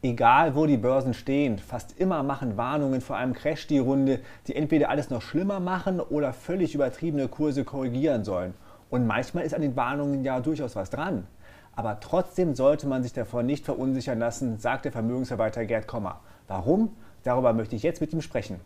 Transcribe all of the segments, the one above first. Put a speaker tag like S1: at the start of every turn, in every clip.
S1: Egal wo die Börsen stehen, fast immer machen Warnungen vor einem Crash die Runde, die entweder alles noch schlimmer machen oder völlig übertriebene Kurse korrigieren sollen. Und manchmal ist an den Warnungen ja durchaus was dran. Aber trotzdem sollte man sich davon nicht verunsichern lassen, sagt der Vermögensverwalter Gerd Kommer. Warum? Darüber möchte ich jetzt mit ihm sprechen.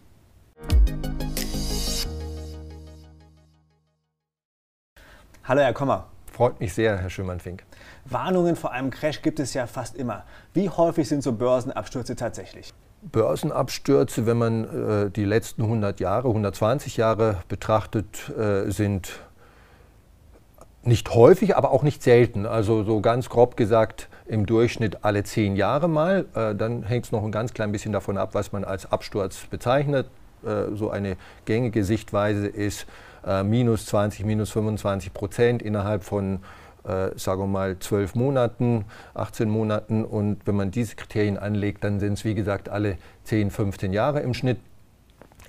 S1: Hallo Herr Kommer.
S2: Freut mich sehr, Herr Schümann-Fink.
S1: Warnungen vor einem Crash gibt es ja fast immer. Wie häufig sind so Börsenabstürze tatsächlich?
S2: Börsenabstürze, wenn man äh, die letzten 100 Jahre, 120 Jahre betrachtet, äh, sind nicht häufig, aber auch nicht selten. Also so ganz grob gesagt im Durchschnitt alle zehn Jahre mal. Äh, dann hängt es noch ein ganz klein bisschen davon ab, was man als Absturz bezeichnet. Äh, so eine gängige Sichtweise ist äh, minus 20, minus 25 Prozent innerhalb von, äh, sagen wir mal, 12 Monaten, 18 Monaten. Und wenn man diese Kriterien anlegt, dann sind es, wie gesagt, alle 10, 15 Jahre im Schnitt.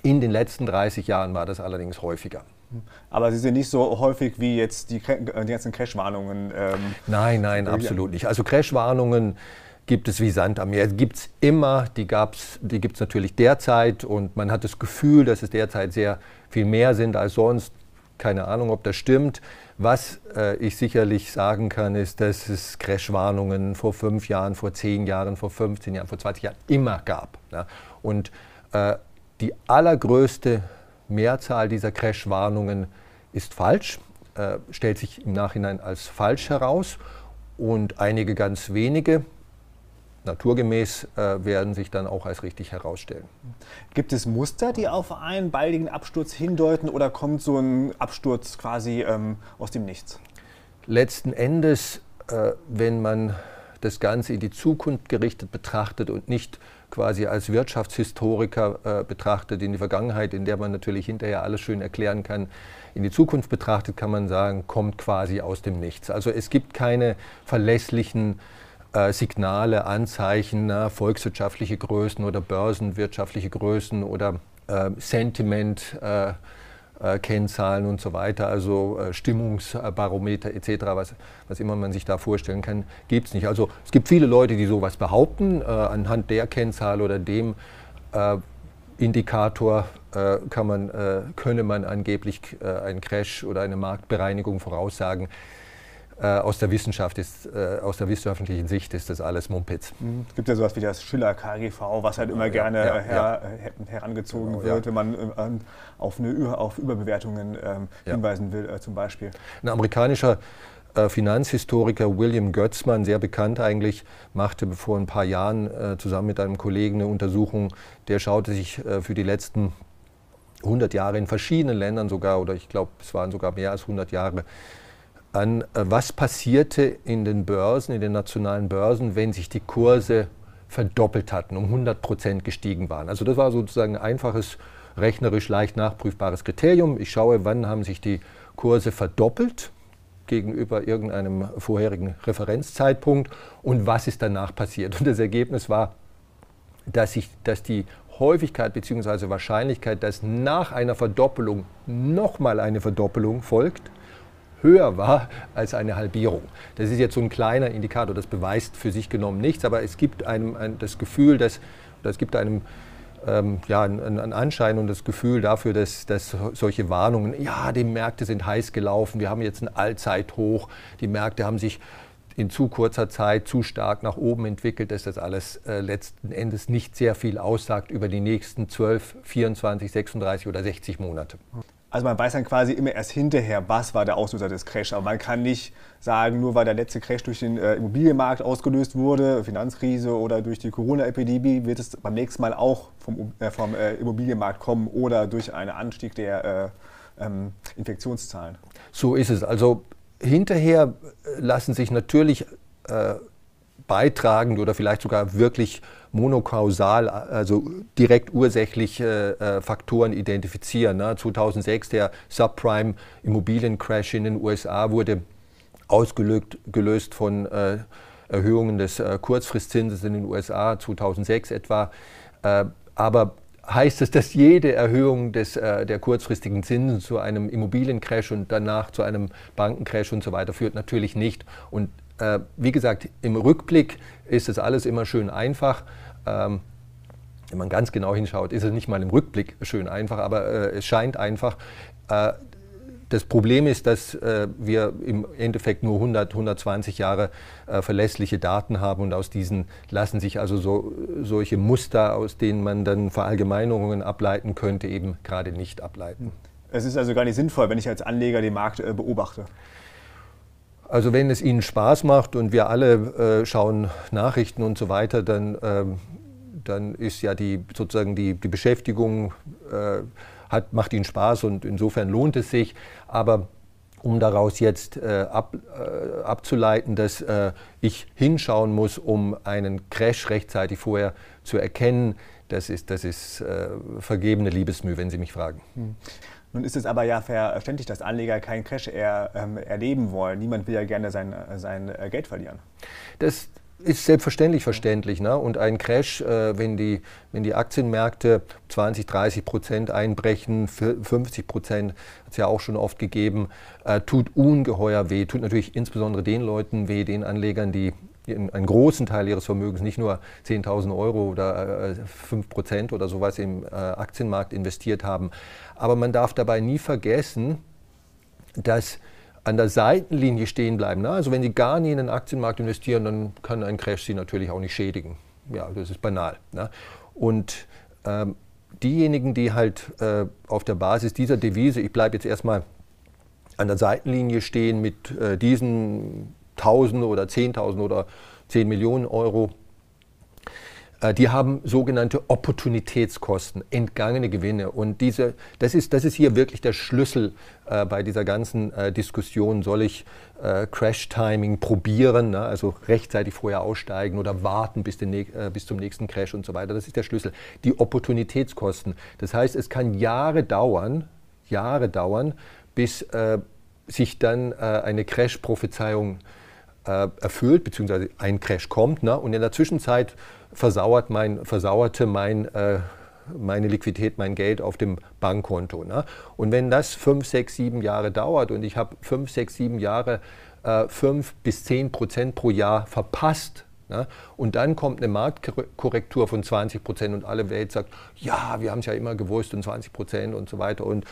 S2: In den letzten 30 Jahren war das allerdings häufiger.
S1: Aber sie sind nicht so häufig wie jetzt die, die ganzen Crash-Warnungen.
S2: Ähm, nein, nein, absolut nicht. Also Crash-Warnungen gibt es wie Sand am Meer. Gibt es immer, die, die gibt es natürlich derzeit und man hat das Gefühl, dass es derzeit sehr viel mehr sind als sonst. Keine Ahnung, ob das stimmt. Was äh, ich sicherlich sagen kann, ist, dass es Crash-Warnungen vor fünf Jahren, vor zehn Jahren, vor 15 Jahren, vor 20 Jahren immer gab. Ja? Und äh, die allergrößte Mehrzahl dieser Crash-Warnungen ist falsch, äh, stellt sich im Nachhinein als falsch heraus. Und einige ganz wenige, naturgemäß äh, werden sich dann auch als richtig herausstellen.
S1: Gibt es Muster, die auf einen baldigen Absturz hindeuten oder kommt so ein Absturz quasi ähm, aus dem Nichts?
S2: Letzten Endes, äh, wenn man das Ganze in die Zukunft gerichtet betrachtet und nicht quasi als Wirtschaftshistoriker äh, betrachtet in die Vergangenheit, in der man natürlich hinterher alles schön erklären kann, in die Zukunft betrachtet kann man sagen, kommt quasi aus dem Nichts. Also es gibt keine verlässlichen Signale, Anzeichen, na, volkswirtschaftliche Größen oder börsenwirtschaftliche Größen oder äh, Sentiment. Äh, äh, Kennzahlen und so weiter, also äh, Stimmungsbarometer etc., was, was immer man sich da vorstellen kann, gibt es nicht. Also es gibt viele Leute, die sowas behaupten, äh, anhand der Kennzahl oder dem äh, Indikator äh, kann man, äh, könne man angeblich einen Crash oder eine Marktbereinigung voraussagen. Äh, aus der Wissenschaft ist, äh, aus der wissenschaftlichen Sicht ist das alles Mumpitz.
S1: Mhm. Es gibt ja sowas wie das Schiller-KGV, was halt immer gerne ja, her, ja. herangezogen genau, wird, wenn man ähm, auf, eine, auf Überbewertungen ähm, hinweisen will, äh, zum Beispiel.
S2: Ein amerikanischer äh, Finanzhistoriker William Götzmann, sehr bekannt eigentlich, machte vor ein paar Jahren äh, zusammen mit einem Kollegen eine Untersuchung. Der schaute sich äh, für die letzten 100 Jahre in verschiedenen Ländern sogar, oder ich glaube, es waren sogar mehr als 100 Jahre, an, äh, was passierte in den Börsen, in den nationalen Börsen, wenn sich die Kurse verdoppelt hatten, um 100 Prozent gestiegen waren. Also das war sozusagen ein einfaches, rechnerisch leicht nachprüfbares Kriterium. Ich schaue, wann haben sich die Kurse verdoppelt gegenüber irgendeinem vorherigen Referenzzeitpunkt und was ist danach passiert. Und das Ergebnis war, dass, ich, dass die Häufigkeit bzw. Wahrscheinlichkeit, dass nach einer Verdoppelung nochmal eine Verdoppelung folgt, höher war als eine Halbierung. Das ist jetzt so ein kleiner Indikator, das beweist für sich genommen nichts, aber es gibt einem ein, das Gefühl, dass, es gibt einem ähm, ja, einen Anschein und das Gefühl dafür, dass, dass solche Warnungen, ja, die Märkte sind heiß gelaufen, wir haben jetzt ein Allzeithoch, die Märkte haben sich in zu kurzer Zeit zu stark nach oben entwickelt, dass das alles äh, letzten Endes nicht sehr viel aussagt über die nächsten 12, 24, 36 oder 60 Monate.
S1: Also man weiß dann quasi immer erst hinterher, was war der Auslöser des Crash. Aber man kann nicht sagen, nur weil der letzte Crash durch den äh, Immobilienmarkt ausgelöst wurde, Finanzkrise oder durch die Corona-Epidemie, wird es beim nächsten Mal auch vom, äh, vom äh, Immobilienmarkt kommen oder durch einen Anstieg der äh, ähm, Infektionszahlen.
S2: So ist es. Also hinterher lassen sich natürlich äh, beitragend oder vielleicht sogar wirklich monokausal, also direkt ursächliche äh, Faktoren identifizieren. Ne? 2006 der Subprime-Immobiliencrash in den USA wurde ausgelöst von äh, Erhöhungen des äh, Kurzfristzinses in den USA 2006 etwa. Äh, aber heißt es, dass jede Erhöhung des, äh, der kurzfristigen Zinsen zu einem Immobiliencrash und danach zu einem Bankencrash und so weiter führt? Natürlich nicht. Und äh, wie gesagt, im Rückblick ist das alles immer schön einfach. Ähm, wenn man ganz genau hinschaut, ist es nicht mal im Rückblick schön einfach, aber äh, es scheint einfach. Äh, das Problem ist, dass äh, wir im Endeffekt nur 100, 120 Jahre äh, verlässliche Daten haben und aus diesen lassen sich also so, solche Muster, aus denen man dann Verallgemeinerungen ableiten könnte, eben gerade nicht ableiten.
S1: Es ist also gar nicht sinnvoll, wenn ich als Anleger den Markt äh, beobachte.
S2: Also wenn es Ihnen Spaß macht und wir alle äh, schauen Nachrichten und so weiter, dann, äh, dann ist ja die, sozusagen die, die Beschäftigung äh, hat, macht ihnen Spaß und insofern lohnt es sich. Aber um daraus jetzt äh, ab, äh, abzuleiten, dass äh, ich hinschauen muss, um einen Crash rechtzeitig vorher zu erkennen, das ist, das ist vergebene Liebesmühe, wenn Sie mich fragen. Hm.
S1: Nun ist es aber ja verständlich, dass Anleger keinen Crash er, ähm, erleben wollen. Niemand will ja gerne sein, sein äh, Geld verlieren.
S2: Das ist selbstverständlich verständlich. Ne? Und ein Crash, äh, wenn, die, wenn die Aktienmärkte 20, 30 Prozent einbrechen, 50 Prozent, hat es ja auch schon oft gegeben, äh, tut ungeheuer weh. Tut natürlich insbesondere den Leuten weh, den Anlegern, die einen großen Teil ihres Vermögens, nicht nur 10.000 Euro oder äh, 5 Prozent oder sowas im äh, Aktienmarkt investiert haben. Aber man darf dabei nie vergessen, dass an der Seitenlinie stehen bleiben. Ne? Also wenn Sie gar nie in den Aktienmarkt investieren, dann kann ein Crash Sie natürlich auch nicht schädigen. Ja, das ist banal. Ne? Und ähm, diejenigen, die halt äh, auf der Basis dieser Devise, ich bleibe jetzt erstmal an der Seitenlinie stehen mit äh, diesen 1000 oder 10.000 oder 10 Millionen Euro äh, die haben sogenannte Opportunitätskosten, entgangene Gewinne. Und diese, das, ist, das ist hier wirklich der Schlüssel äh, bei dieser ganzen äh, Diskussion. Soll ich äh, Crash-Timing probieren, ne? also rechtzeitig vorher aussteigen oder warten bis, den, äh, bis zum nächsten Crash und so weiter? Das ist der Schlüssel. Die Opportunitätskosten. Das heißt, es kann Jahre dauern, Jahre dauern, bis äh, sich dann eine Crash-Prophezeiung erfüllt, beziehungsweise ein Crash kommt. Ne? Und in der Zwischenzeit versauert mein, versauerte mein, äh, meine Liquidität, mein Geld auf dem Bankkonto. Ne? Und wenn das fünf, sechs, sieben Jahre dauert und ich habe fünf, sechs, sieben Jahre äh, fünf bis zehn Prozent pro Jahr verpasst, Ne? Und dann kommt eine Marktkorrektur von 20 Prozent und alle Welt sagt, ja, wir haben es ja immer gewusst und 20 Prozent und so weiter und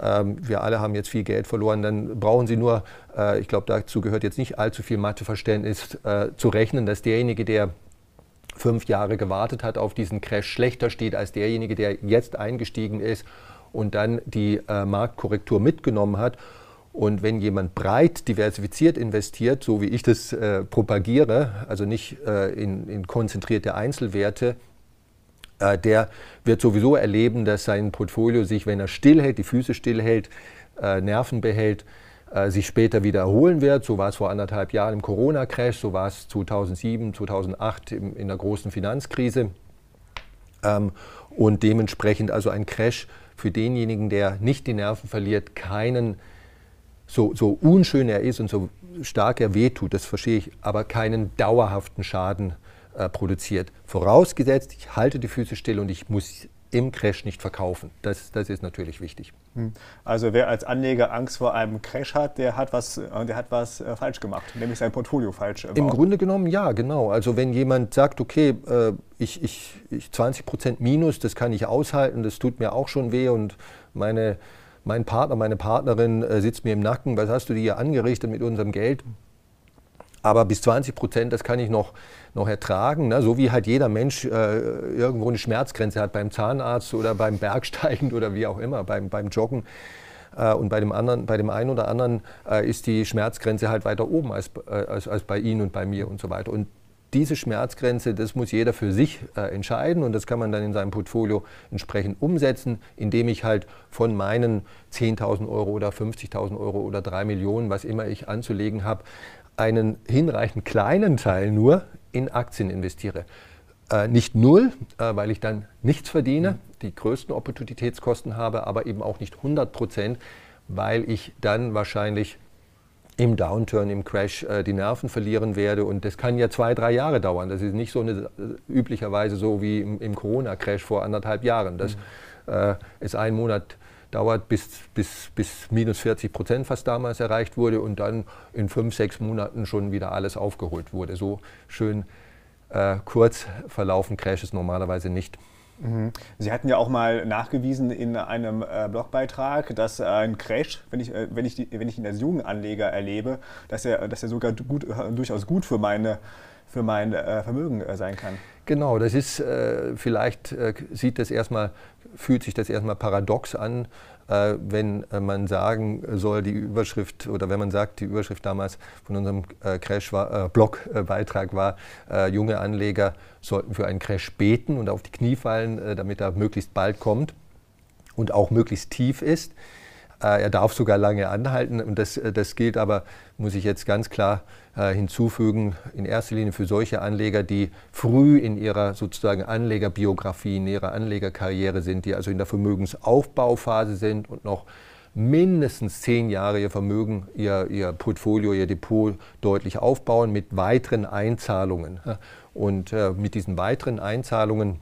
S2: wir alle haben jetzt viel Geld verloren. Dann brauchen Sie nur, äh, ich glaube, dazu gehört jetzt nicht allzu viel Matheverständnis, äh, zu rechnen, dass derjenige, der fünf Jahre gewartet hat auf diesen Crash, schlechter steht als derjenige, der jetzt eingestiegen ist und dann die äh, Marktkorrektur mitgenommen hat. Und wenn jemand breit diversifiziert investiert, so wie ich das äh, propagiere, also nicht äh, in, in, konzentrierte Einzelwerte, äh, der wird sowieso erleben, dass sein Portfolio sich, wenn er stillhält, die Füße stillhält, äh, Nerven behält, äh, sich später wiederholen wird. So war es vor anderthalb Jahren im Corona-Crash, so war es 2007, 2008 im, in der großen Finanzkrise. Ähm, und dementsprechend also ein Crash für denjenigen, der nicht die Nerven verliert, keinen, so, so unschön er ist und so stark er wehtut, das verstehe ich, aber keinen dauerhaften Schaden äh, produziert. Vorausgesetzt, ich halte die Füße still und ich muss im Crash nicht verkaufen. Das, das ist natürlich wichtig. Hm.
S1: Also wer als Anleger Angst vor einem Crash hat, der hat was, äh, der hat was äh, falsch gemacht, nämlich sein Portfolio falsch.
S2: Äh, Im Grunde genommen ja, genau. Also wenn jemand sagt, okay, äh, ich, ich, ich 20 Prozent Minus, das kann ich aushalten, das tut mir auch schon weh und meine, mein Partner, meine Partnerin äh, sitzt mir im Nacken, was hast du dir hier angerichtet mit unserem Geld? Aber bis 20 Prozent, das kann ich noch, noch ertragen. Ne? So wie halt jeder Mensch äh, irgendwo eine Schmerzgrenze hat beim Zahnarzt oder beim Bergsteigen oder wie auch immer, beim, beim Joggen. Äh, und bei dem, anderen, bei dem einen oder anderen äh, ist die Schmerzgrenze halt weiter oben als, äh, als, als bei Ihnen und bei mir und so weiter. Und diese Schmerzgrenze, das muss jeder für sich äh, entscheiden und das kann man dann in seinem Portfolio entsprechend umsetzen, indem ich halt von meinen 10.000 Euro oder 50.000 Euro oder 3 Millionen, was immer ich anzulegen habe, einen hinreichend kleinen Teil nur in Aktien investiere. Äh, nicht null, äh, weil ich dann nichts verdiene, mhm. die größten Opportunitätskosten habe, aber eben auch nicht 100 Prozent, weil ich dann wahrscheinlich im Downturn, im Crash äh, die Nerven verlieren werde. Und das kann ja zwei, drei Jahre dauern. Das ist nicht so eine, äh, üblicherweise so wie im, im Corona-Crash vor anderthalb Jahren. Das mhm. äh, ist ein Monat dauert, bis, bis, bis minus 40 Prozent fast damals erreicht wurde und dann in fünf, sechs Monaten schon wieder alles aufgeholt wurde. So schön äh, kurz verlaufen Crashes normalerweise nicht.
S1: Mhm. Sie hatten ja auch mal nachgewiesen in einem äh, Blogbeitrag, dass äh, ein Crash, wenn ich, äh, wenn, ich die, wenn ich ihn als Jugendanleger erlebe, dass er, dass er sogar gut, äh, durchaus gut für, meine, für mein äh, Vermögen äh, sein kann.
S2: Genau, das ist vielleicht sieht das erstmal, fühlt sich das erstmal paradox an, äh, wenn äh, man sagen soll, die Überschrift oder wenn man sagt, die Überschrift damals von unserem äh, Crash war, äh, Blogbeitrag war, äh, junge Anleger sollten für einen Crash beten und auf die Knie fallen, äh, damit er möglichst bald kommt und auch möglichst tief ist. Äh, er darf sogar lange anhalten und das, äh, das gilt aber, muss ich jetzt ganz klar äh, hinzufügen, in erster Linie für solche Anleger, die früh in ihrer sozusagen Anlegerbiografie, in ihrer Anlegerkarriere sind, die also in der Vermögensaufbauphase sind und noch mindestens zehn Jahre ihr Vermögen, ihr, ihr Portfolio, ihr Depot deutlich aufbauen mit weiteren Einzahlungen. Und mit diesen weiteren Einzahlungen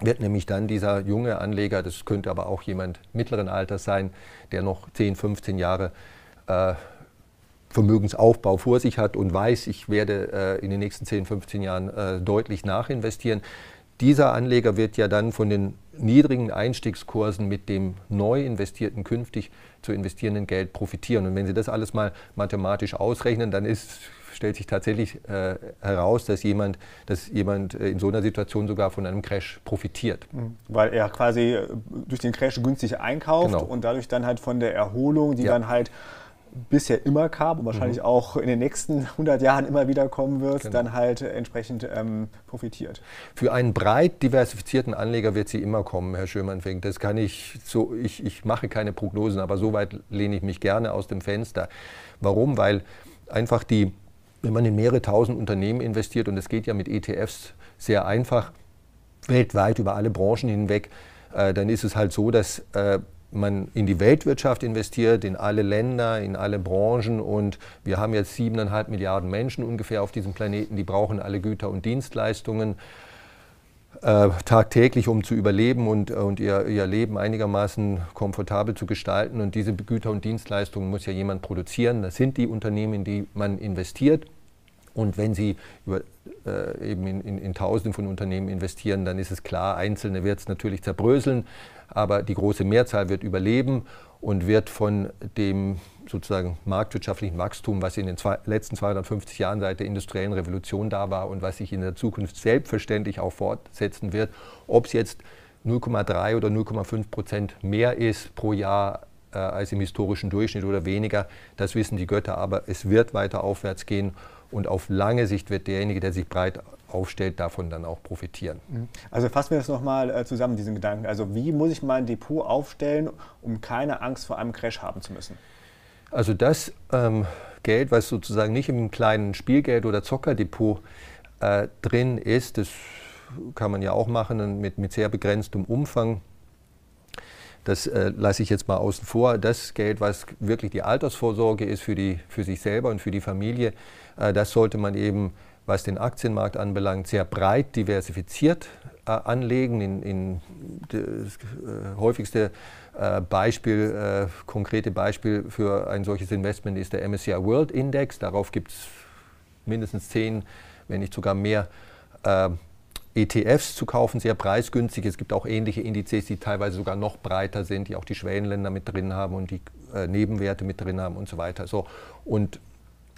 S2: wird nämlich dann dieser junge Anleger, das könnte aber auch jemand mittleren Alters sein, der noch 10, 15 Jahre äh, Vermögensaufbau vor sich hat und weiß, ich werde äh, in den nächsten 10, 15 Jahren äh, deutlich nachinvestieren. Dieser Anleger wird ja dann von den niedrigen Einstiegskursen mit dem neu investierten, künftig zu investierenden Geld profitieren. Und wenn Sie das alles mal mathematisch ausrechnen, dann ist stellt sich tatsächlich äh, heraus, dass jemand, dass jemand äh, in so einer Situation sogar von einem Crash profitiert.
S1: Mhm. Weil er quasi äh, durch den Crash günstig einkauft genau. und dadurch dann halt von der Erholung, die ja. dann halt bisher immer kam und wahrscheinlich mhm. auch in den nächsten 100 Jahren immer wieder kommen wird, genau. dann halt entsprechend ähm, profitiert.
S2: Für einen breit diversifizierten Anleger wird sie immer kommen, Herr Schömann-Fink. Das kann ich so, ich, ich mache keine Prognosen, aber so weit lehne ich mich gerne aus dem Fenster. Warum? Weil einfach die wenn man in mehrere tausend Unternehmen investiert, und das geht ja mit ETFs sehr einfach, weltweit über alle Branchen hinweg, äh, dann ist es halt so, dass äh, man in die Weltwirtschaft investiert, in alle Länder, in alle Branchen und wir haben jetzt siebeneinhalb Milliarden Menschen ungefähr auf diesem Planeten, die brauchen alle Güter und Dienstleistungen äh, tagtäglich, um zu überleben und, und ihr, ihr Leben einigermaßen komfortabel zu gestalten. Und diese Güter und Dienstleistungen muss ja jemand produzieren. Das sind die Unternehmen, in die man investiert. Und wenn Sie über, äh, eben in, in, in, Tausenden von Unternehmen investieren, dann ist es klar, Einzelne wird es natürlich zerbröseln, aber die große Mehrzahl wird überleben und wird von dem sozusagen marktwirtschaftlichen Wachstum, was in den zwei, letzten 250 Jahren seit der industriellen Revolution da war und was sich in der Zukunft selbstverständlich auch fortsetzen wird, ob es jetzt 0,3 oder 0,5 Prozent mehr ist pro Jahr äh, als im historischen Durchschnitt oder weniger, das wissen die Götter, aber es wird weiter aufwärts gehen und auf lange Sicht wird derjenige, der sich breit aufstellt, davon dann auch profitieren. Mhm.
S1: Also fassen wir das nochmal äh, zusammen, diesen Gedanken. Also wie muss ich mein Depot aufstellen, um keine Angst vor einem Crash haben zu müssen?
S2: Also das ähm, Geld, was sozusagen nicht im kleinen Spielgeld- oder Zockerdepot äh, drin ist, das kann man ja auch machen mit, mit sehr begrenztem Umfang. Das äh, lasse ich jetzt mal außen vor. Das Geld, was wirklich die Altersvorsorge ist für, die, für sich selber und für die Familie, äh, das sollte man eben, was den Aktienmarkt anbelangt, sehr breit diversifiziert äh, anlegen. In, in das äh, häufigste äh, Beispiel, äh, konkrete Beispiel für ein solches Investment ist der MSCI World Index. Darauf gibt es mindestens zehn, wenn nicht sogar mehr äh, ETFs zu kaufen, sehr preisgünstig. Es gibt auch ähnliche Indizes, die teilweise sogar noch breiter sind, die auch die Schwellenländer mit drin haben und die äh, Nebenwerte mit drin haben und so weiter. So. Und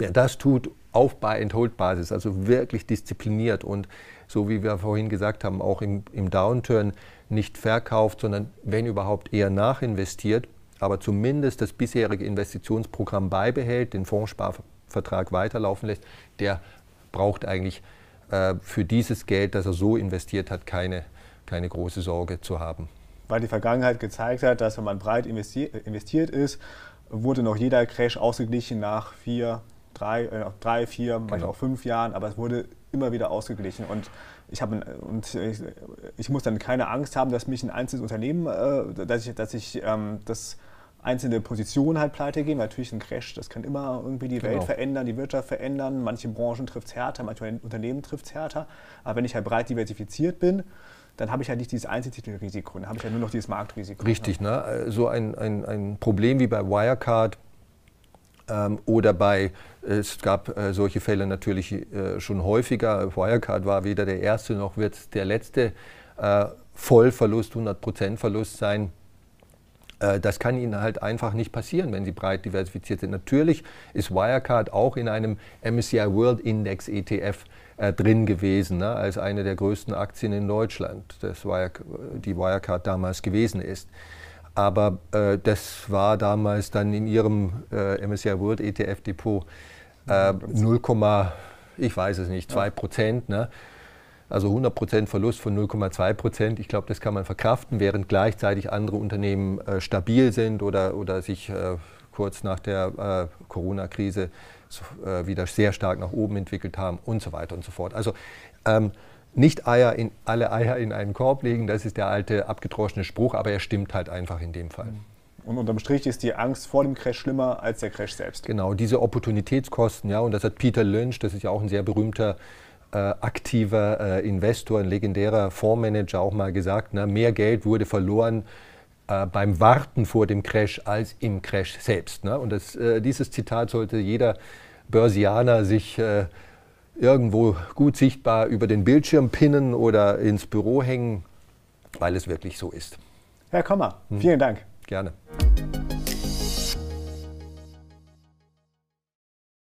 S2: wer das tut, auf Buy-and-Hold-Basis, also wirklich diszipliniert und so wie wir vorhin gesagt haben, auch im, im Downturn nicht verkauft, sondern wenn überhaupt eher nachinvestiert, aber zumindest das bisherige Investitionsprogramm beibehält, den Fondssparvertrag weiterlaufen lässt, der braucht eigentlich äh, für dieses Geld, das er so investiert hat, keine, keine große Sorge zu haben.
S1: Weil die Vergangenheit gezeigt hat, dass wenn man breit investiert ist, wurde noch jeder Crash ausgeglichen nach vier, drei, äh, drei vier, genau. manchmal auch fünf Jahren, aber es wurde immer wieder ausgeglichen. Und ich, habe, und ich, ich, muss dann keine Angst haben, dass mich ein einzelnes Unternehmen, äh, dass ich, dass ich ähm, das einzelne Positionen halt pleite gehen. Natürlich ein Crash, das kann immer irgendwie die genau. Welt verändern, die Wirtschaft verändern. Manche Branchen trifft es härter, manche Unternehmen trifft es härter. Aber wenn ich halt breit diversifiziert bin, dann habe ich ja nicht dieses Einzeltitelrisiko, dann habe ich ja nur noch dieses Marktrisiko.
S2: Richtig, ne? so ein, ein, ein Problem wie bei Wirecard ähm, oder bei, es gab äh, solche Fälle natürlich äh, schon häufiger. Wirecard war weder der erste noch wird der letzte äh, Vollverlust, 100% Verlust sein. Äh, das kann Ihnen halt einfach nicht passieren, wenn Sie breit diversifiziert sind. Natürlich ist Wirecard auch in einem MSCI World Index ETF äh, drin gewesen, ne, als eine der größten Aktien in Deutschland, das Wire, die Wirecard damals gewesen ist. Aber äh, das war damals dann in Ihrem äh, MSCI World ETF Depot äh, 0, ich weiß es nicht, 2 Prozent. Ne? Also 100% Verlust von 0,2%. Ich glaube, das kann man verkraften, während gleichzeitig andere Unternehmen äh, stabil sind oder, oder sich äh, kurz nach der äh, Corona-Krise äh, wieder sehr stark nach oben entwickelt haben und so weiter und so fort. Also ähm, nicht Eier in, alle Eier in einen Korb legen, das ist der alte abgedroschene Spruch, aber er stimmt halt einfach in dem Fall.
S1: Und unterm Strich ist die Angst vor dem Crash schlimmer als der Crash selbst.
S2: Genau, diese Opportunitätskosten, ja, und das hat Peter Lynch, das ist ja auch ein sehr berühmter äh, aktiver äh, Investor, ein legendärer Fondsmanager auch mal gesagt, ne, mehr Geld wurde verloren äh, beim Warten vor dem Crash als im Crash selbst. Ne? Und das, äh, dieses Zitat sollte jeder Börsianer sich äh, irgendwo gut sichtbar über den Bildschirm pinnen oder ins Büro hängen, weil es wirklich so ist.
S1: Herr Kommer, hm. vielen Dank.
S2: Gerne.